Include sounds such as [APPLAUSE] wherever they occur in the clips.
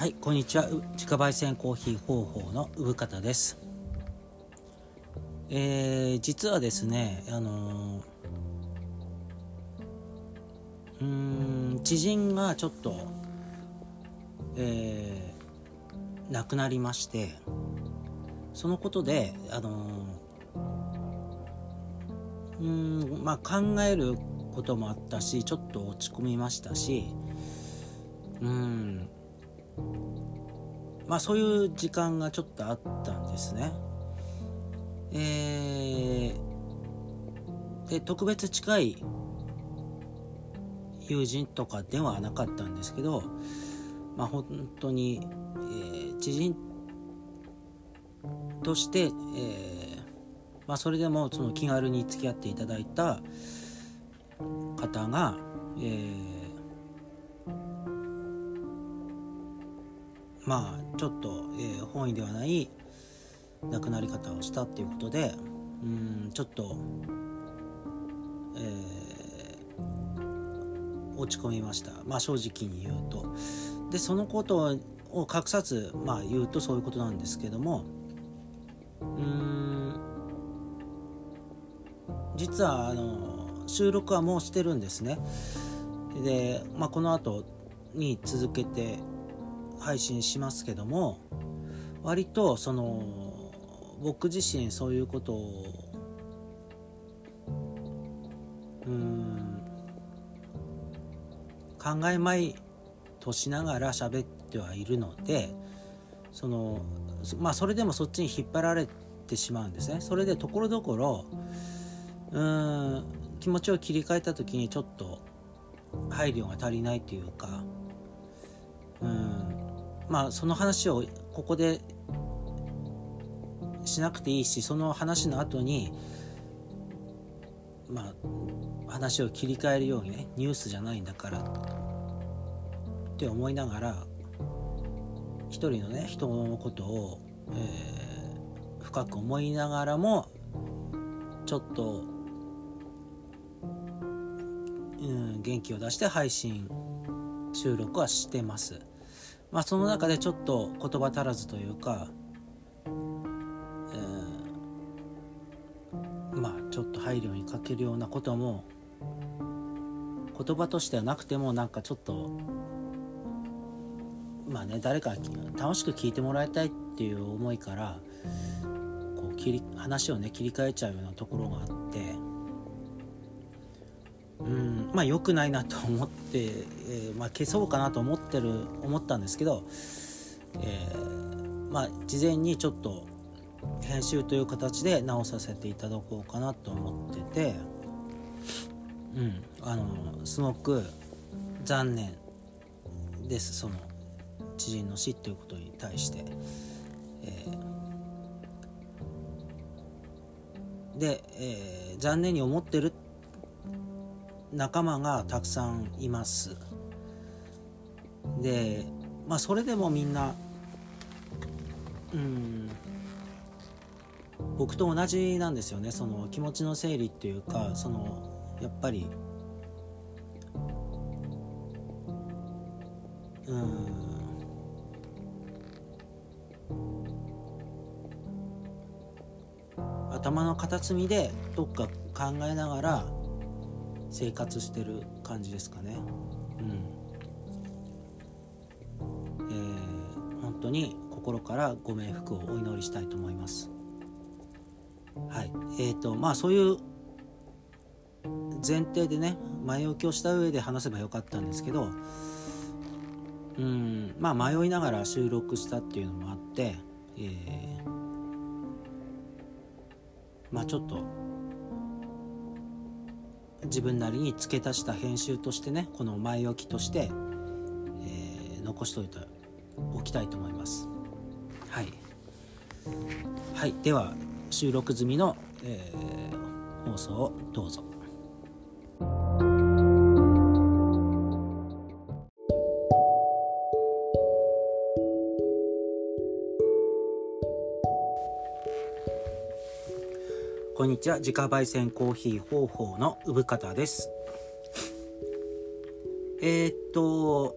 はいこんにちは。自家焙煎コーヒー方法の産方です。えー、実はですねあの、うん知人がちょっとえー、亡くなりましてそのことであの、うんまあ考えることもあったしちょっと落ち込みましたしうんまあそういう時間がちょっとあったんですね。えー、で特別近い友人とかではなかったんですけどまあ本当に、えー、知人として、えー、まあ、それでもその気軽に付き合っていただいた方が、えーまあちょっと、えー、本意ではない亡くなり方をしたっていうことでうんちょっと、えー、落ち込みました。まあ正直に言うと。でそのことを隠さずまあ言うとそういうことなんですけどもうん実はあの収録はもうしてるんですね。で、まあ、この後に続けて配信しますけども割とその僕自身そういうことをうん考えまいとしながら喋ってはいるのでそのまあそれでもそっちに引っ張られてしまうんですね。それでところどころうん気持ちを切り替えた時にちょっと配慮が足りないというかうんまあその話をここでしなくていいしその話の後にまあ話を切り替えるようにねニュースじゃないんだからって思いながら一人のね人のことを、えー、深く思いながらもちょっと、うん、元気を出して配信収録はしてます。まあ、その中でちょっと言葉足らずというか、えー、まあちょっと配慮に欠けるようなことも言葉としてはなくてもなんかちょっとまあね誰か楽しく聞いてもらいたいっていう思いからこう切り話をね切り替えちゃうようなところがあってまあ良くないなと思って、えー、まあ、消そうかなと思ってる思ったんですけど、えー、まあ事前にちょっと編集という形で直させていただこうかなと思っててうんあのすごく残念ですその知人の死っていうことに対して。えー、で、えー、残念に思ってるっ仲間がたくさんいます。でまあそれでもみんなうん僕と同じなんですよね。その気持ちの整理っていうかそのやっぱりうん頭の片隅でどっか考えながら生活してる感じですかね。うん。えー、本当に心からご冥福をお祈りしたいと思います。はい。えーとまあそういう前提でね前置きをした上で話せばよかったんですけどうん。まあ迷いながら収録したっていうのもあって、えー、まあちょっと自分なりに付け足した編集としてねこの前置きとして、えー、残しておいておきたいと思います。はい、はい、では収録済みの、えー、放送をどうぞ。こんにちは。自家焙煎コーヒー方法の産方です。えー、っと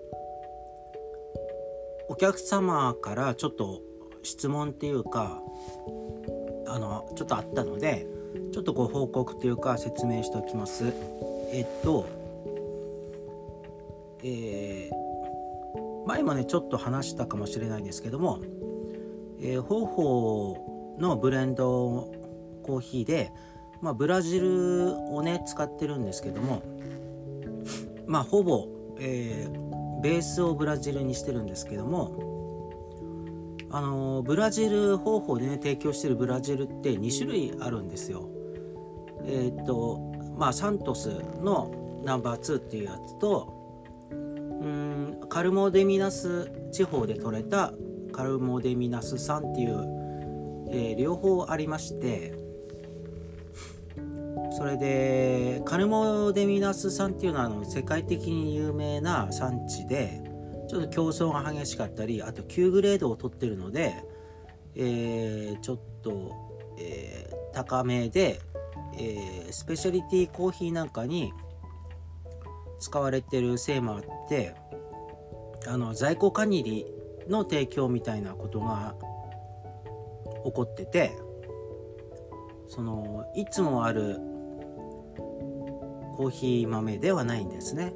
お客様からちょっと質問っていうかあのちょっとあったのでちょっとご報告というか説明しておきます。えっとえー、前もねちょっと話したかもしれないんですけども、えー、方法のブレンドコーヒーで、まあ、ブラジルをね使ってるんですけどもまあほぼ、えー、ベースをブラジルにしてるんですけどもあのブラジル方法でね提供してるブラジルって2種類あるんですよ。えー、っとまあサントスのナンバー2っていうやつとうんカルモデミナス地方で採れたカルモデミナス酸っていう、えー、両方ありましてそれでカルモデミナス酸っていうのはあの世界的に有名な産地でちょっと競争が激しかったりあと9グレードを取ってるので、えー、ちょっと、えー、高めで、え、スペシャリティコーヒーなんかに使われてるせいもあってあの在庫管理の提供みたいなことが起こっててそのいつもあるコーヒー豆ではないんですね。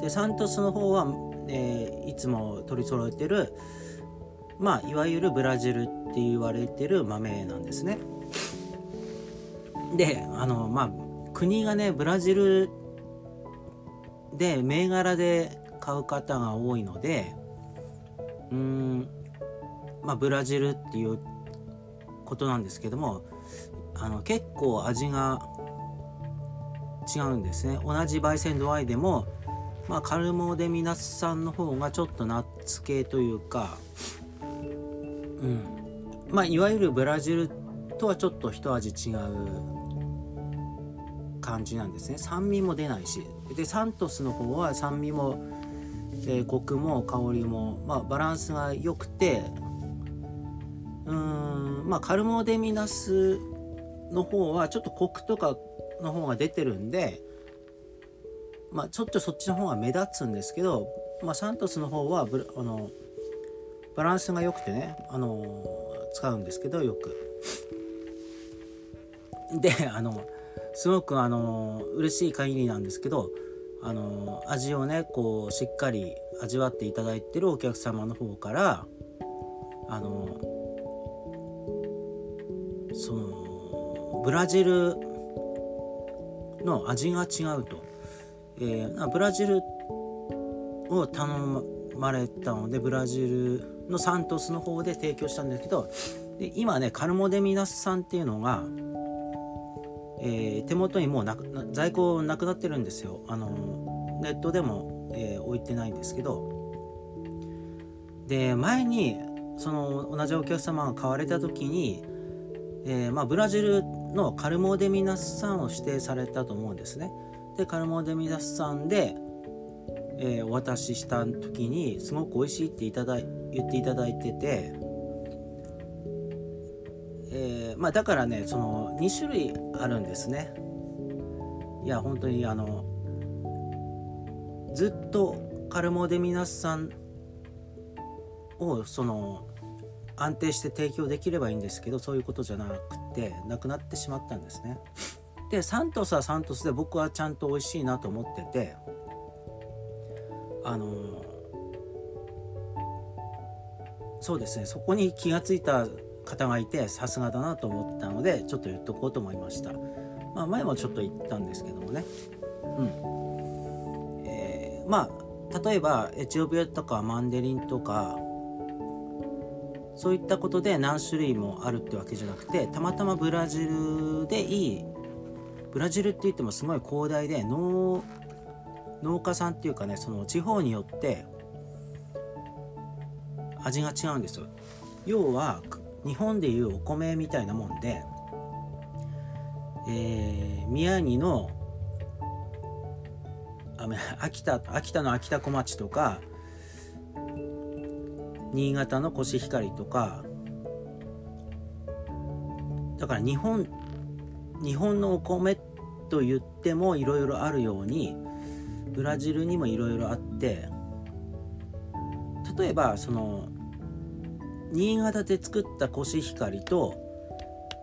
でサントスの方はえー、いつも取り揃えてるまあいわゆるブラジルって言われてる豆なんですね。であのまあ国がねブラジルで銘柄で買う方が多いのでうんまあブラジルっていうことなんですけどもあの結構味が違うんですね。同じ焙煎度合いでもまあ、カルモデミナスさんの方がちょっとナッツ系というか、うん。まあ、いわゆるブラジルとはちょっと一味違う感じなんですね。酸味も出ないし。でサントスの方は酸味も、えー、コクも香りも、まあ、バランスが良くてうーんまあカルモデミナスの方はちょっとコクとかの方が出てるんでまあ、ちょっとそっちの方が目立つんですけど、まあ、サントスの方はブあのバランスが良くてね、あの使うんですけどよく。[LAUGHS] であのすごくあの嬉しい限りなんですけどあの味をねこうしっかり味わっていただいてるお客様の方からあのそのブラジルの味が違うと。えー、ブラジルを頼まれたのでブラジルのサントスの方で提供したんですけどで今ねカルモデミナスさんっていうのが、えー、手元にもうなく在庫なくなってるんですよ。あのネットでも、えー、置いてないんですけど。で前にその同じお客様が買われた時に、えーまあ、ブラジルのカルモデミナスんを指定されたと思うんですね。でカルモデミダスさんで、えー、お渡しした時にすごく美味しいっていただい言っていただいてて、えー、まあ、だからねその2種類あるんですね。いや本当にあのずっとカルモデミナスさんをその安定して提供できればいいんですけどそういうことじゃなくてなくなってしまったんですね。でサントスはサントスで僕はちゃんと美味しいなと思っててあのそうですねそこに気が付いた方がいてさすがだなと思ったのでちょっと言っとこうと思いました、まあ、前もちょっと言ったんですけどもね。うん。えー、まあ例えばエチオピアとかマンデリンとかそういったことで何種類もあるってわけじゃなくてたまたまブラジルでいいブラジルって言ってもすごい広大で農農家さんっていうかねその地方によって味が違うんですよ。要は日本でいうお米みたいなもんで、えー、宮城の秋田秋田の秋田小町とか新潟のコシヒカリとかだから日本日本のお米と言ってもいろいろあるようにブラジルにもいろいろあって例えばその新潟で作ったコシヒカリと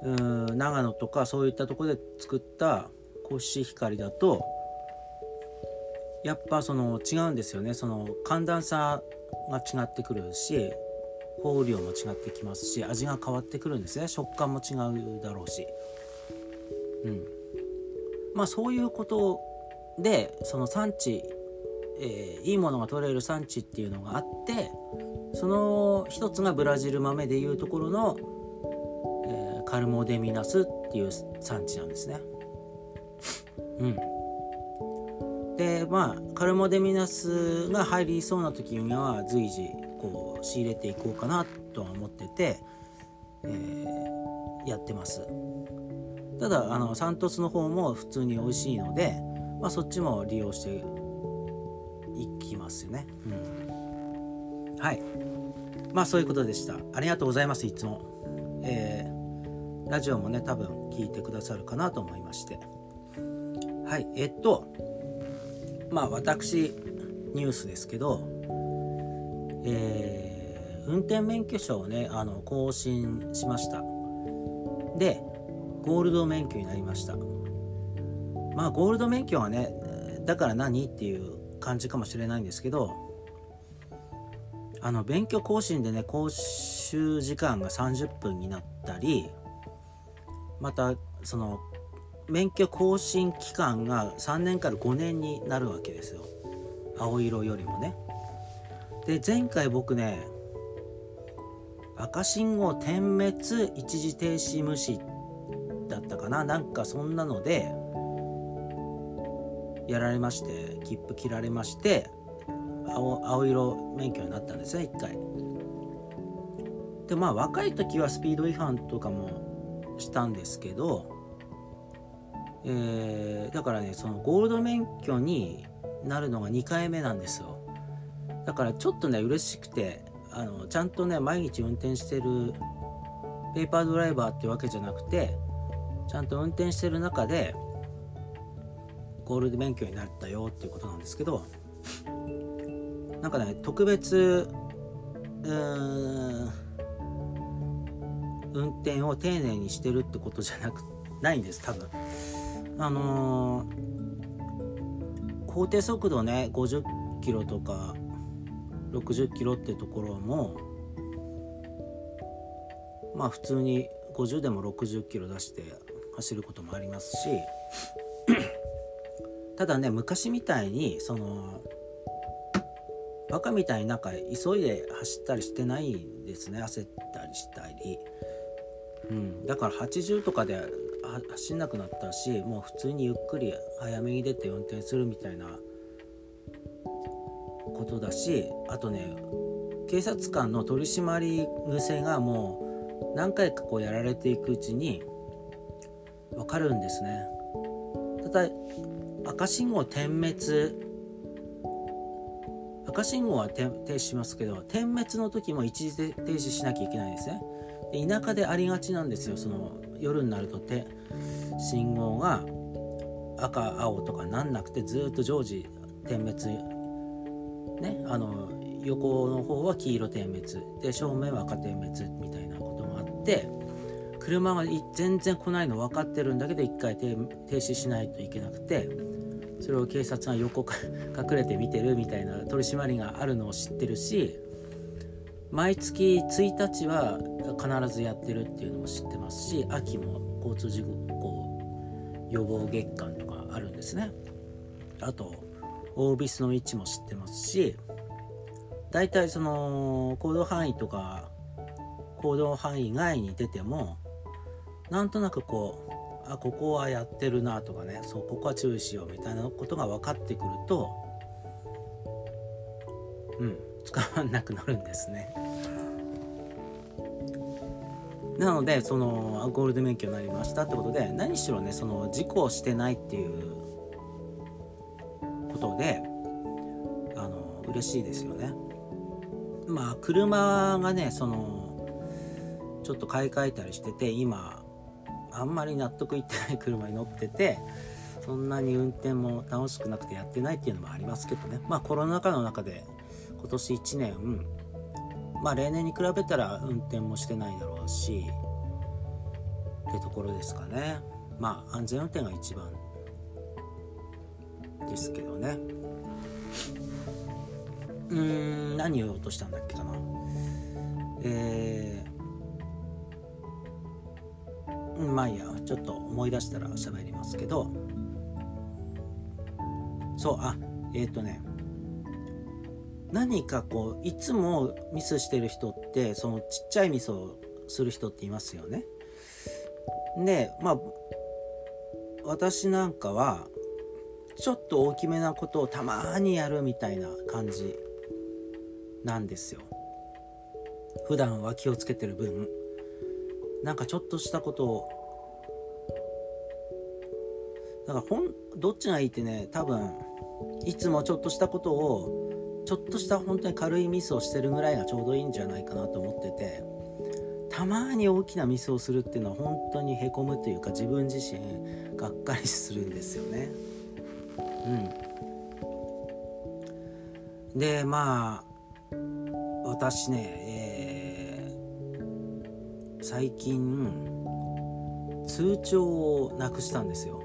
うん長野とかそういったとこで作ったコシヒカリだとやっぱその違うんですよね。その寒暖差が違ってくるし放雨量も違ってきますし味が変わってくるんですね。食感も違うだろうし。うん。まあそういうことでその産地、えー、いいものが取れる産地っていうのがあってその一つがブラジル豆でいうところの、えー、カルモデミナスっていう産地なんですね。うん。でまあカルモデミナスが入りそうな時には随時こう仕入れていこうかなとは思ってて、えー、やってます。ただあのサントスの方も普通に美味しいので、まあ、そっちも利用していきますよね、うん、はい。まあそういうことでした。ありがとうございますいつも。えー、ラジオもね多分聞いてくださるかなと思いまして。はい。えっとまあ私ニュースですけどえー、運転免許証をねあの更新しました。でゴールド免許になりました。まあゴールド免許はねだから何っていう感じかもしれないんですけどあの勉強更新でね講習時間が30分になったりまたその免許更新期間が3年から5年になるわけですよ。青色よりもね。で前回僕ね赤信号点滅一時停止無視だったかな。なんかそんなのでやられまして切符切られまして青青色免許になったんですね1回。でまあ若い時はスピード違反とかもしたんですけどえー、だからねそのゴールド免許になるのが2回目なんですよ。だからちょっとね嬉しくてあのちゃんとね毎日運転してるペーパードライバーってわけじゃなくてちゃんと運転してる中でゴールド免許になったよっていうことなんですけどなんかね特別うん運転を丁寧にしてるってことじゃなくないんです多分。あのー、法定速度ね50キロとか60キロってところもまあ普通に50でも60キロ出して走ることもありますし [CLEARS THROAT] ただね昔みたいにそのバカみたいになんか急いで走ったりしてないんですね焦ったりしたり、うん、だから80とかで走んなくなったしもう普通にゆっくり早めに出て運転するみたいなことだしあとね警察官の取り締まり癖がもう何回かこうやられていくうちに分かるんですね。ただ赤信号点滅赤信号は停止しますけど点滅の時も一時停止しなきゃいけないんですね。で田舎でありがちなんですよその夜になるとて信号が赤青とかなんなくてずっと常時点滅。ねあの横の方は黄色点滅。で正面は赤点滅みたいなこともあって車が全然来ないの分かってるんだけど一回停止しないといけなくてそれを警察が横から隠れて見てるみたいな取り締まりがあるのを知ってるし毎月1日は必ずやってるっていうのも知ってますし秋も交通事故予防月間とかあるんですねあとオービスの位置も知ってますし大体その行動範囲とか行動範囲外に出てもなんとなくこうあここはやってるなとかねそうここは注意しようみたいなことが分かってくるとうん使わなくなるんですね。なのでそのゴールド免許になりましたってことで何しろねその事故をしてないっていうことであの嬉しいですよね。まあ車がねそのちょっと買い替えたりしてて今あんまり納得いってない車に乗っててそんなに運転も楽しくなくてやってないっていうのもありますけどねまあコロナ禍の中で今年1年まあ例年に比べたら運転もしてないだろうしってところですかね。まあ安全運転が一番ですけどね。うーん何を言おうとしたんだっけかな。えー、まあいいや。ちょっと思い出したら喋りますけど。そうあえっ、ー、とね。何かこういつもミスしてる人ってそのちっちゃいミスをする人っていますよね。でまあ私なんかはちょっと大きめなことをたまにやるみたいな感じなんですよ。普段は気をつけてる分なんかちょっとしたことをだからほんどっちがいいってね多分いつもちょっとしたことをちょっとした本当に軽いミスをしてるぐらいがちょうどいいんじゃないかなと思っててたまに大きなミスをするっていうのは本当にへこむというか自分自身がっかりするんですよね。うん、でまあ私ね、えー、最近通帳をなくしたんですよ。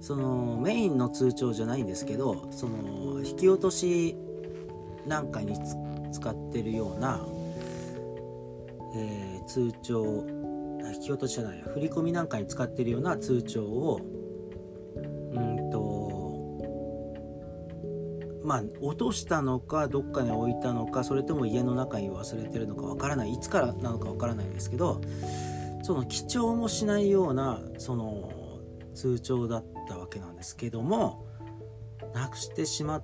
そのメインの通帳じゃないんですけどその引き落としなんかに使ってるような、えー、通帳引き落としじゃない振り込みなんかに使ってるような通帳をうんとまあ落としたのかどっかに置いたのかそれとも家の中に忘れてるのかわからないいつからなのかわからないんですけどその記帳もしないようなその通帳だったわけなんですけどもなくしてしまっ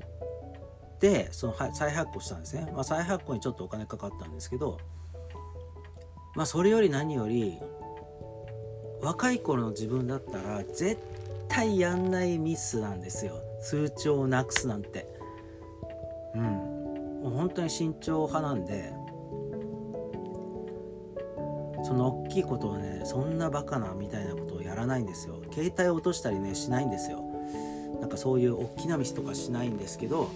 てその再発行したんですね、まあ、再発行にちょっとお金かかったんですけどまあそれより何より若い頃の自分だったら絶対やんないミスなんですよ。通帳をなくすなんて。うん。もう本当に慎重派なんでその大きいことをねそんなバカなみたいなことらないんですよ。携帯を落としたりねしないんですよ。なんかそういう大きなミスとかしないんですけど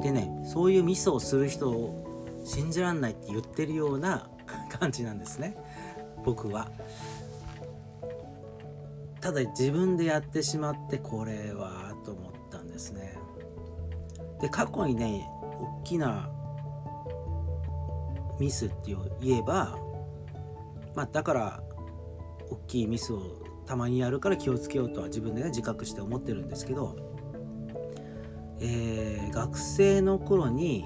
でねそういうミスをする人を信じらんないって言ってるような [LAUGHS] 感じなんですね。僕は。ただ自分でやってしまってこれはと思ったんですね。で過去にね大きなミスって言えばまあだから大きいミスをたまにやるから気をつけようとは自分でね自覚して思ってるんですけど、えー、学生の頃に、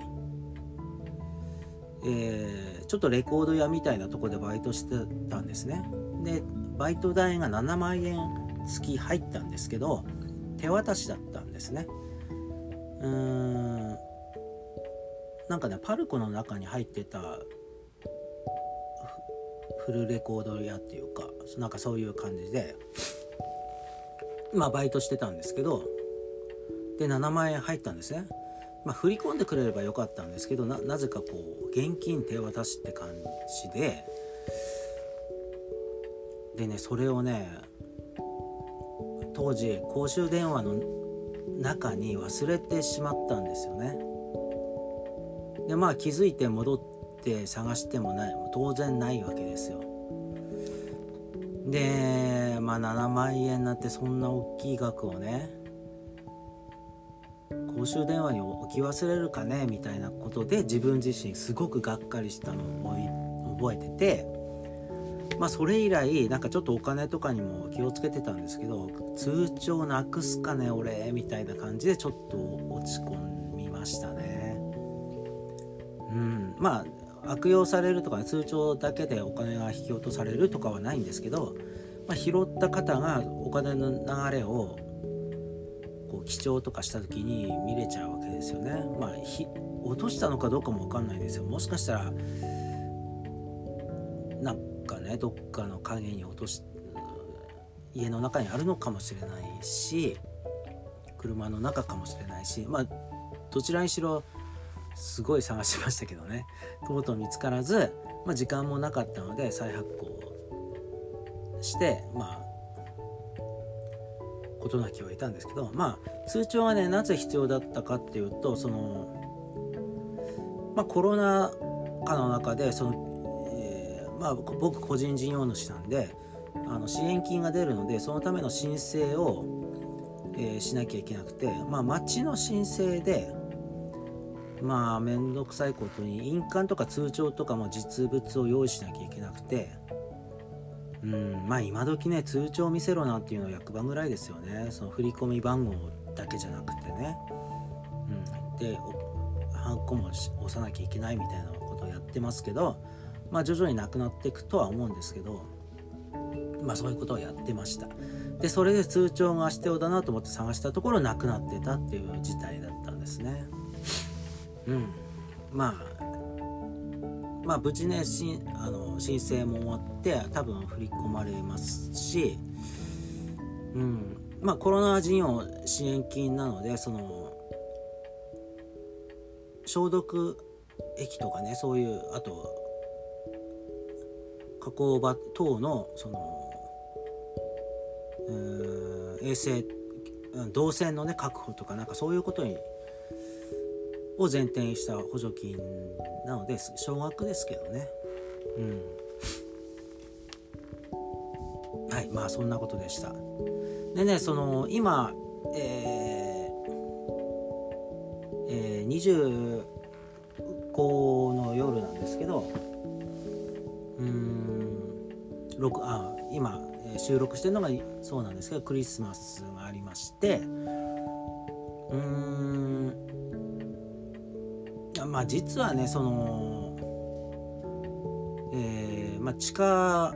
えー、ちょっとレコード屋みたいなとこでバイトしてたんですね。でバイト代が7万円月入ったんですけど手渡しだったんですね。うーん。なんかねパルコの中に入ってたフルレコード屋っていうかなんかそういう感じでまあバイトしてたんですけどで7万円入ったんですね。まあ振り込んでくれればよかったんですけどなぜかこう現金手渡しって感じででねそれをね当時公衆電話の中に忘れてしまったんですよね。でまあ気づいて戻って探してもない当然ないわけですよ。でまあ7万円になってそんな大きい額をね公衆電話に置き忘れるかねみたいなことで自分自身すごくがっかりしたのを覚えててまあそれ以来なんかちょっとお金とかにも気をつけてたんですけど通帳なくすかね俺みたいな感じでちょっと落ち込みましたね。うんまあ悪用されるとか、通帳だけでお金が引き落とされるとかはないんですけど、まあ、拾った方がお金の流れをこう記帳とかした時に見れちゃうわけですよね。まあ、落としたのかどうかも分かんないですよ。もしかしたらなんかねどっかの影に落とし家の中にあるのかもしれないし車の中かもしれないしまあどちらにしろすごい探しましたけどね。[LAUGHS] とうとう見つからず、まあ、時間もなかったので再発行してまあ事なきを得たんですけどまあ通帳はねなぜ必要だったかっていうとそのまあ、コロナ禍の中でその、えー、まあ、僕個人事業主なんであの支援金が出るのでそのための申請を、えー、しなきゃいけなくて、まあ、町の申請でまあ面倒くさいことに印鑑とか通帳とかも実物を用意しなきゃいけなくて。うんまあ今時ね通帳見せろなんていうのは役場ぐらいですよね。その振込番号だけじゃなくてね、うん、でハンコも押さなきゃいけないみたいなことをやってますけどまあ徐々になくなっていくとは思うんですけどまあそういうことをやってました。でそれで通帳が必要だなと思って探したところなくなってたっていう事態だったんですね。うん。まあまあ無事ねしあの申請も終わって多分振り込まれますしうん。まあコロナ事業支援金なのでその消毒液とかねそういうあと加工場等のその衛生動線のね確保とかなんかそういうことにを前提にした補助金なので少額ですけどね。うん。[LAUGHS] はいまあそんなことでした。でねその今えー、えー、25の夜なんですけどうん6あ今収録してるのがそうなんですけどクリスマスがありましてうんまあ実はねそのえー、まあ地下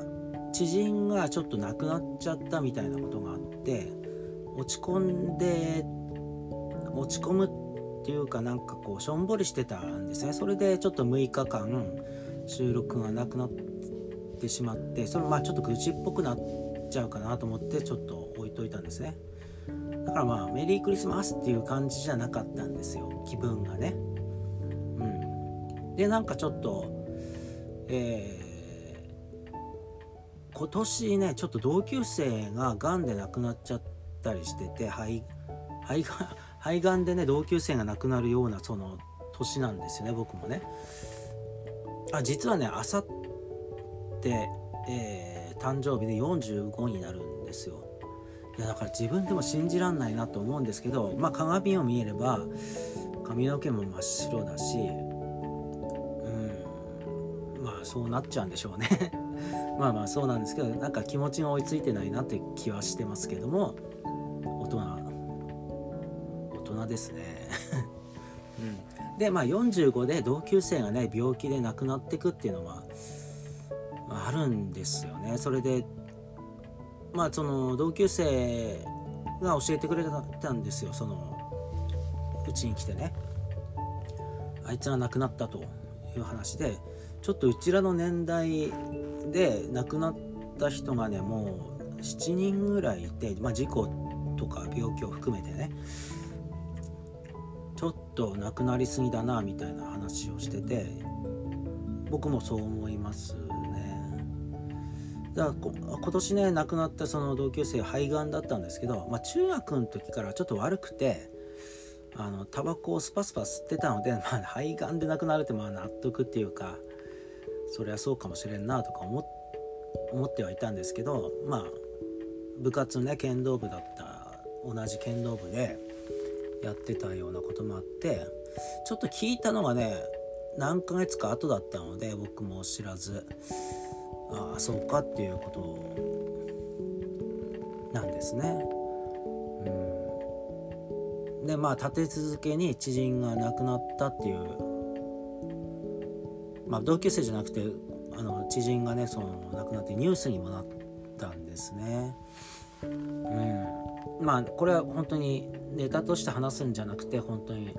知人がちょっと亡くなっちゃったみたいなことがあって落ち込んで落ち込むっていうかなんかこうしょんぼりしてたんですね。それでちょっと6日間収録がなくなってしまってそれまあちょっと愚痴っぽくなっちゃうかなと思ってちょっと置いといたんですね。だからまあメリークリスマスっていう感じじゃなかったんですよ。気分がね。でなんかちょっとえー、今年ねちょっと同級生ががんで亡くなっちゃったりしてて肺肺が [LAUGHS] 肺がんでね同級生が亡くなるようなその年なんですよね僕もね。あ実はねあさってえ誕生日で45になるんですよ。いやだから自分でも信じらんないなと思うんですけどまあ鏡を見えれば髪の毛も真っ白だしそうなっちゃうんでしょうね。[LAUGHS] まあまあそうなんですけどなんか気持ちが追いついてないなって気はしてますけども大人大人ですね。[LAUGHS] うん。でまあ45で同級生がね病気で亡くなってくっていうのはあるんですよね。それでまあその同級生が教えてくれたんですよ。そのうちに来てね。あいつは亡くなったという話でちょっとうちらの年代で亡くなった人がねもう7人ぐらいいて、まあ、事故とか病気を含めてね。ちょっと亡くなりすぎだなみたいな話をしてて僕もそう思いますね。だから今年ね亡くなったその同級生肺がんだったんですけど、まあ、中学の時からちょっと悪くてあのタバコをスパスパ吸ってたので、まあ、肺がんで亡くなるってまあ納得っていうかそりゃそうかもしれんなとか思ってはいたんですけどまあ部活ね剣道部だった同じ剣道部でやってたようなこともあってちょっと聞いたのがね何ヶ月か後だったので僕も知らずああそうかっていうことなんですね。うん、でまあ立て続けに知人が亡くなったっていうまあ同級生じゃなくてあの知人がねその亡くなってニュースにもなったんですね。うん、まあこれは本当にネタとして話すんじゃなくて本当に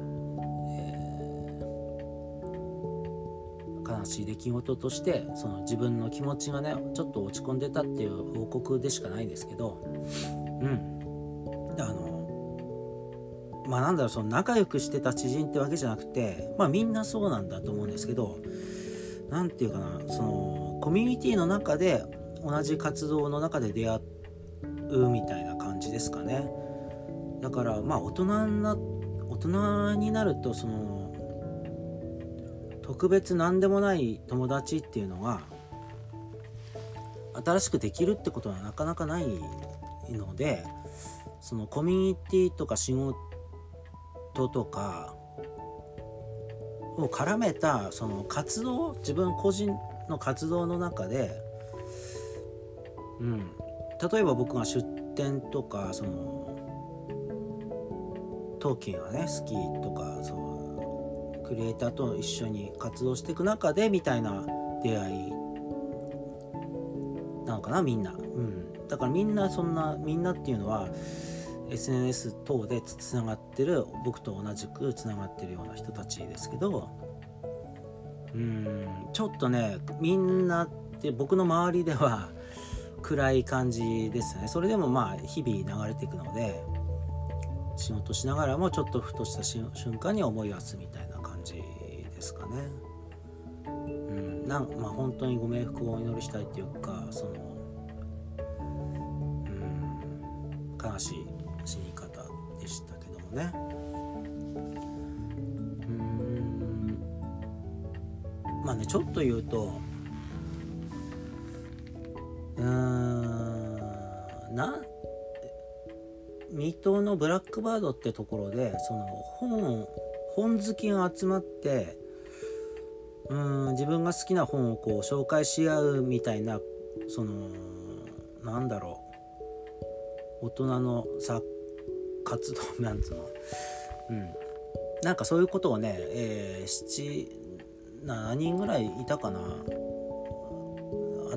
悲しい出来事としてその自分の気持ちがねちょっと落ち込んでたっていう報告でしかないんですけどうんであのまあなんだろうその仲良くしてた知人ってわけじゃなくてまあみんなそうなんだと思うんですけど何て言うかなそのコミュニティの中で同じ活動の中で出会うみたいな感じですかね。だからまあ大人な大人になるとその特別何でもない友達っていうのが新しくできるってことはなかなかないのでそのコミュニティとか仕事とかを絡めたその活動自分個人の活動の中で、うん、例えば僕が出店とかそのトーキンがね好きとかそのクリエイターと一緒に活動していく中でみたいな出会いなのかなみんな、うん、だからみんなそんなみんなっていうのは SNS 等でつながってる僕と同じくつながってるような人たちですけどうんちょっとねみんなって僕の周りでは暗い感じですねそれでもまあ日々流れていくので仕事しながらもちょっとふとした瞬間に思い出すみたいな感じですかね。うん、なんまあ本当にご冥福をお祈りしたいっていうかその、ね。うんまあねちょっと言うとうーんな水戸のブラックバードってところでその本本好きが集まってうん自分が好きな本をこう紹介し合うみたいなそのなんだろう大人の作活動なんつうの。うん。なんかそういうことをね、えー、7人ぐらいいたかな。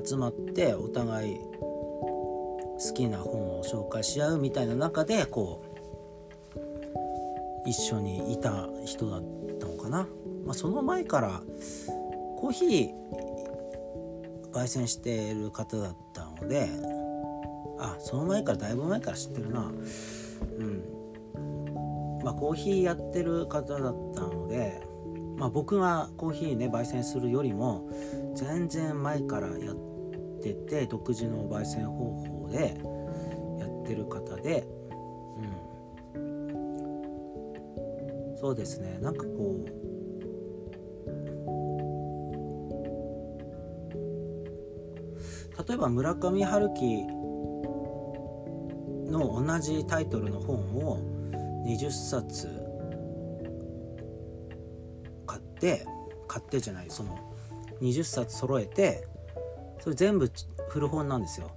集まってお互い好きな本を紹介し合うみたいな中でこう一緒にいた人だったのかな、まあ、その前からコーヒー焙煎してる方だったのであその前からだいぶ前から知ってるな。うん。まあコーヒーやってる方だったのでまあ僕がコーヒーね焙煎するよりも全然前からやってて独自の焙煎方法でやってる方で、うん、そうですね。なんかこう例えば村上春樹の同じタイトルの本を20冊買って買ってじゃないその20冊揃えてそれ全部古本なんですよ。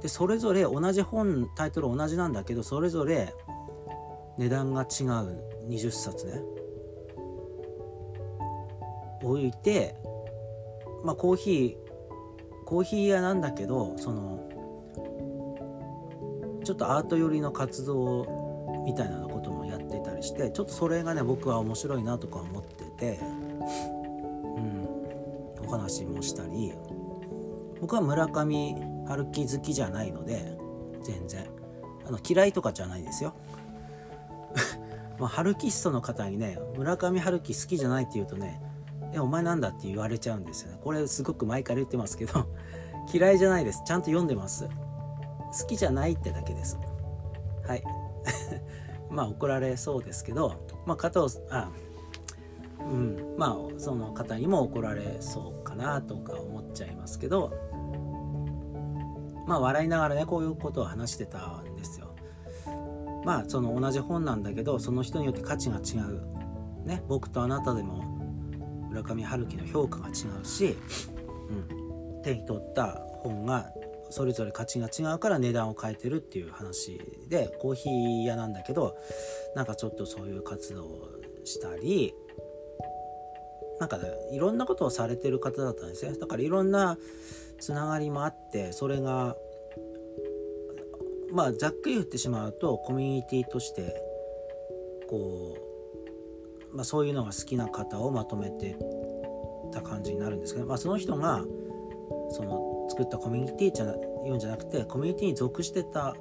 でそれぞれ同じ本タイトル同じなんだけどそれぞれ値段が違う20冊ね。置いてまあコーヒーコーヒー屋なんだけどそのちょっとアート寄りの活動みたいなこともやってたりしてちょっとそれがね僕は面白いなとか思ってて、うん、お話もしたり僕は村上春樹好きじゃないので全然。あの嫌いとかじゃないですよ。[LAUGHS] まあ、春キストの方にね村上春樹好きじゃないって言うとねえお前なんだって言われちゃうんですよね。これすごく前から言ってますけど [LAUGHS] 嫌いじゃないです。ちゃんと読んでます。好きじゃないってだけです。はい。[LAUGHS] まあ怒られそうですけどまあ方をあうん。まあその方にも怒られそうかなとか思っちゃいますけどまあ笑いながらねこういうことを話してたんですよ。まあその同じ本なんだけどその人によって価値が違う。ね僕とあなたでも村上春樹の評価が違うし、うん、手に取った本がそれぞれ価値が違うから値段を変えてるっていう話でコーヒー屋なんだけどなんかちょっとそういう活動をしたりなんか、ね、いろんなことをされてる方だったんですね。だからいろんなつながりもあってそれがまあざっくり言ってしまうとコミュニティとしてこう、まあ、そういうのが好きな方をまとめてた感じになるんですけど、まあ、その人がその作ったコミュニティじゃ言うんじゃなくてコミュニティに属してた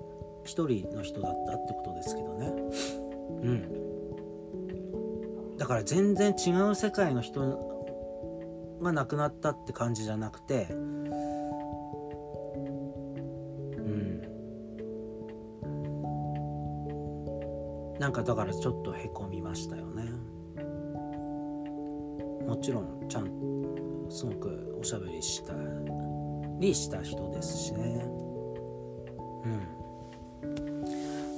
一人の人だったってことですけどね。うん、だから全然違う世界の人が亡くなったって感じじゃなくてなんかだからちょっとへこみましたよね。もちろんちゃんすごくおしゃべりしたりした人ですしねうん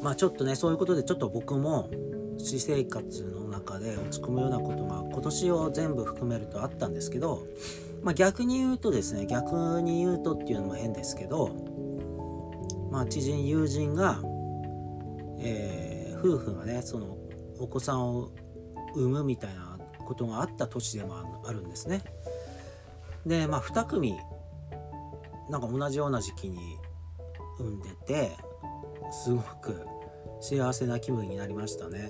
まあちょっとねそういうことでちょっと僕も私生活の中で落ち込むようなことが今年を全部含めるとあったんですけど、まあ、逆に言うとですね逆に言うとっていうのも変ですけどまあ知人友人が、えー、夫婦がねそのお子さんを産むみたいなことがあった年でもあるんですね。でまあ2組なんか同じような時期に産んでてすごく幸せな気分になりましたね。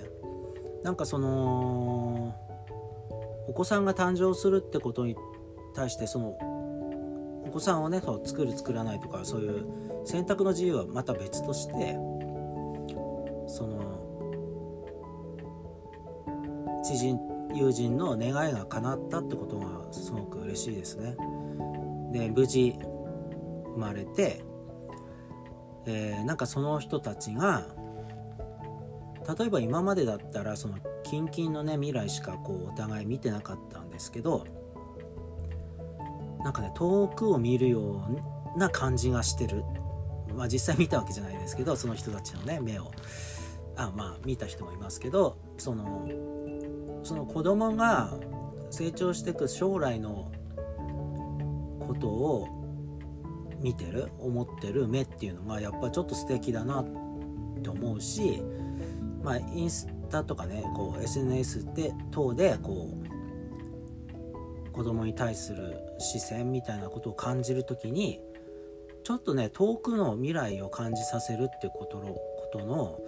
なんかそのお子さんが誕生するってことに対してそのお子さんをねそ作る作らないとかそういう選択の自由はまた別としてその知人友人の願いが叶ったってことがすごく嬉しいですね。で無事生まれて、えー、なんかその人たちが例えば今までだったらその近々のね未来しかこうお互い見てなかったんですけどなんかね遠くを見るような感じがしてる。まあ実際見たわけじゃないですけどその人たちのね目を。あまあ見た人もいますけどそのその子供が成長していく将来のことを見てる思ってる目っていうのがやっぱちょっと素敵だなって思うしまあ、インスタとかねこう SNS で等でこう子供に対する視線みたいなことを感じる時にちょっとね遠くの未来を感じさせるってことのことの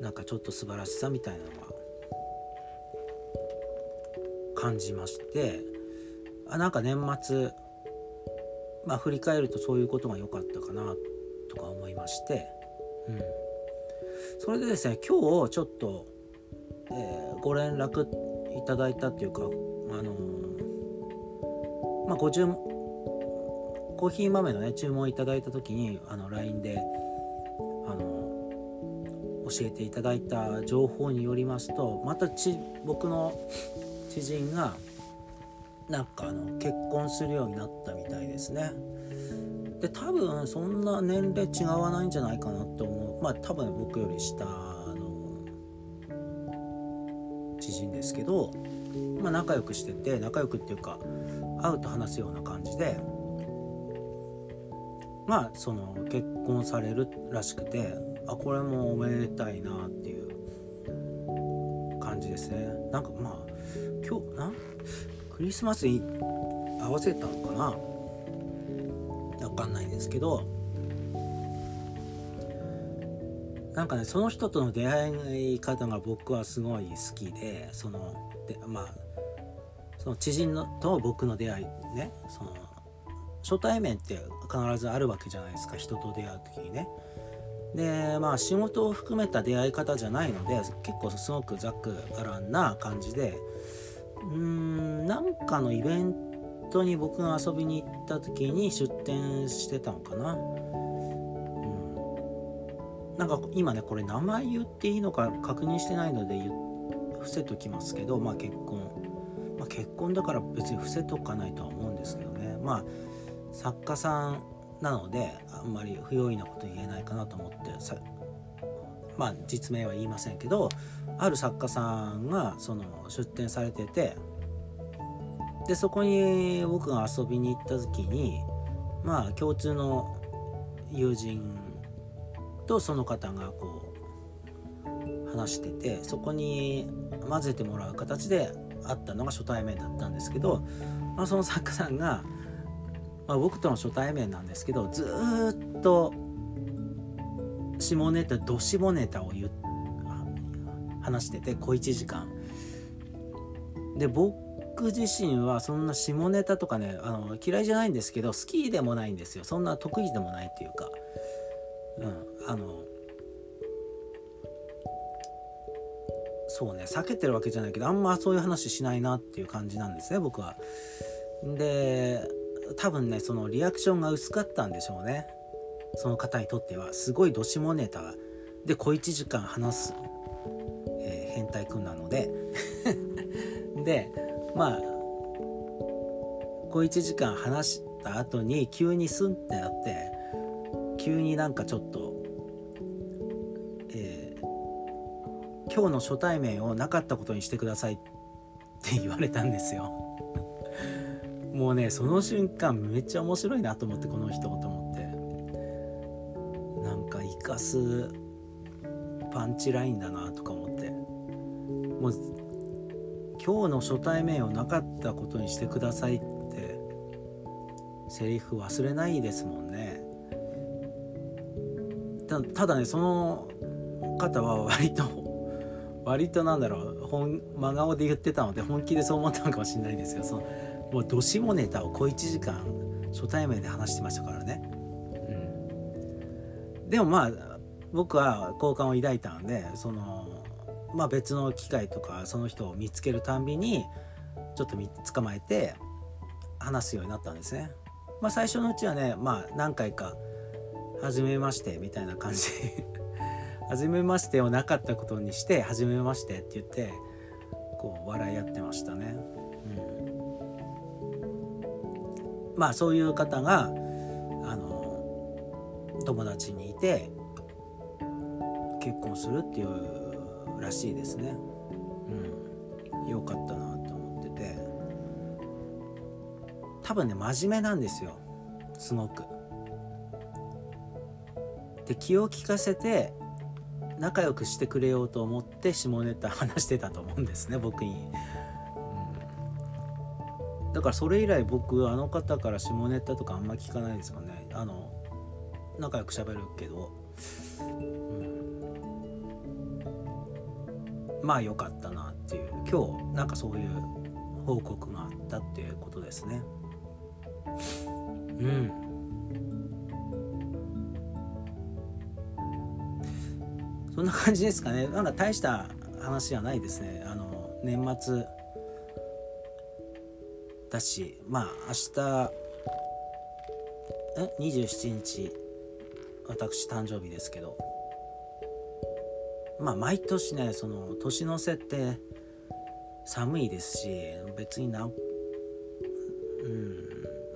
なんかちょっと素晴らしさみたいなのが感じましてあなんか年末まあ振り返るとそういうことが良かったかなとか思いましてうん。それでですね今日ちょっと、えー、ご連絡いただいたっていうかあのー、まあご注文コーヒー豆のね注文いただいた時にあの LINE であの教えていただいた情報によりますとまたち僕の知人がなんかあの結婚するようになったみたいですね。で多分そんな年齢違わないんじゃないかなって思う。まあ多分僕より下の知人ですけど、まあ、仲良くしてて仲良くっていうか会うと話すような感じでまあその結婚されるらしくてあこれもおめでたいなっていう感じですね。なんかまあ今日なクリスマスに合わせたのかな？わかんないですけどなんかねその人との出会い方が僕はすごい好きでそのでまあその知人のと僕の出会いねその初対面って必ずあるわけじゃないですか人と出会う時にね。でまあ仕事を含めた出会い方じゃないので結構すごくざっくばらんな感じでうんなんかのイベン当に僕が遊びに行った時に出店してたのかな。うん、なんか今ねこれ名前言っていいのか確認してないので伏せときますけど、まあ、結婚、まあ、結婚だから別に伏せとかないとは思うんですけどね。まあ作家さんなのであんまり不用意なこと言えないかなと思ってまあ実名は言いませんけどある作家さんがその出展されててでそこに僕が遊びに行った時にまあ共通の友人とその方がこう話しててそこに混ぜてもらう形で会ったのが初対面だったんですけど、まあ、その作家さんが、まあ、僕との初対面なんですけどずっと下ネタど下ネタを言話してて小1時間。で僕自身はそんな下ネタとかねあの嫌いじゃないんですけど好きでもないんですよ。そんな得意でもないっていうか。うんあのそうね避けてるわけじゃないけどあんまそういう話しないなっていう感じなんですね僕は。で多分ねそのリアクションが薄かったんでしょうね。その方にとってはすごいどしもネタ。で小1時間話す、えー、変態くんなので。[LAUGHS] でまあ小1時間話した後に急にスンってなって急になんかちょっと、えー、今日の初対面をなかったことにしてくださいって言われたんですよ。もうねその瞬間めっちゃ面白いなと思ってこの人と思ってかすパンチラインだなとか思って。もう今日の初対面をなかったことにしてくださいってセリフ忘れないですもんね。ただねその方は割と割となんだろう本真顔で言ってたので本気でそう思ったのかもしれないですよそのもうどしもネタを小1時間初対面で話してましたからね、でもまあ僕は好感を抱いたんでそのまあ別の機会とかその人を見つけるたんびにちょっと捕まえて話すようになったんですね。まあ最初のうちはねまあ何回か「はじめまして」みたいな感じ。[LAUGHS] はじめましてをなかったことにして「はじめまして」って言ってこう笑い合ってましたね。うん、まあそういう方が友達にいて結婚するっていうらしいですね。うん、よかったなと思ってて。多分ね真面目なんですよ。すごく。で気を利かせて仲良くしてくれようと思って下ネタ話してたと思うんですね [LAUGHS] 僕に、うん、だからそれ以来僕あの方から下ネタとかあんま聞かないですよね。あの仲良く喋るけど、うん、まあ良かったなっていう。今日なんかそういう報告があったっていうことですね。うん。そんな感じですかね。なんか大した話はないですね。あの年末だし。まあ明日え？27日。私誕生日ですけど。まあ毎年ねその年の瀬って寒いですし別になうん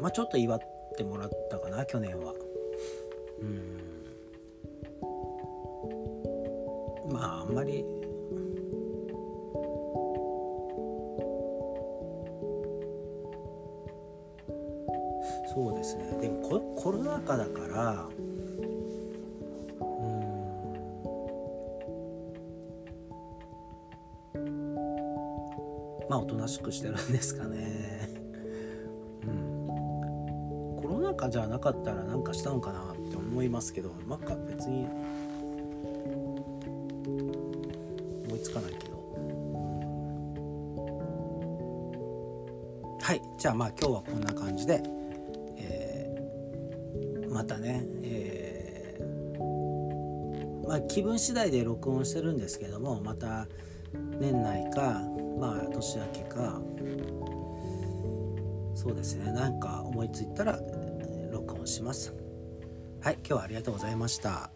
まあちょっと祝ってもらったかな去年は。うん。まああんまり。そうですね。でもコロナ禍だからまあおとなしくしてるんですかね。うん。コロナ禍じゃなかったら何かしたのかなって思いますけどなんか別に。思いつかないけど。はい。じゃあまあ今日はこんな感じで、えー、またね、えー、まあ、気分次第で録音してるんですけどもまた年内か年明けかそうですねなんか思いついたら録音します。はい今日はありがとうございました。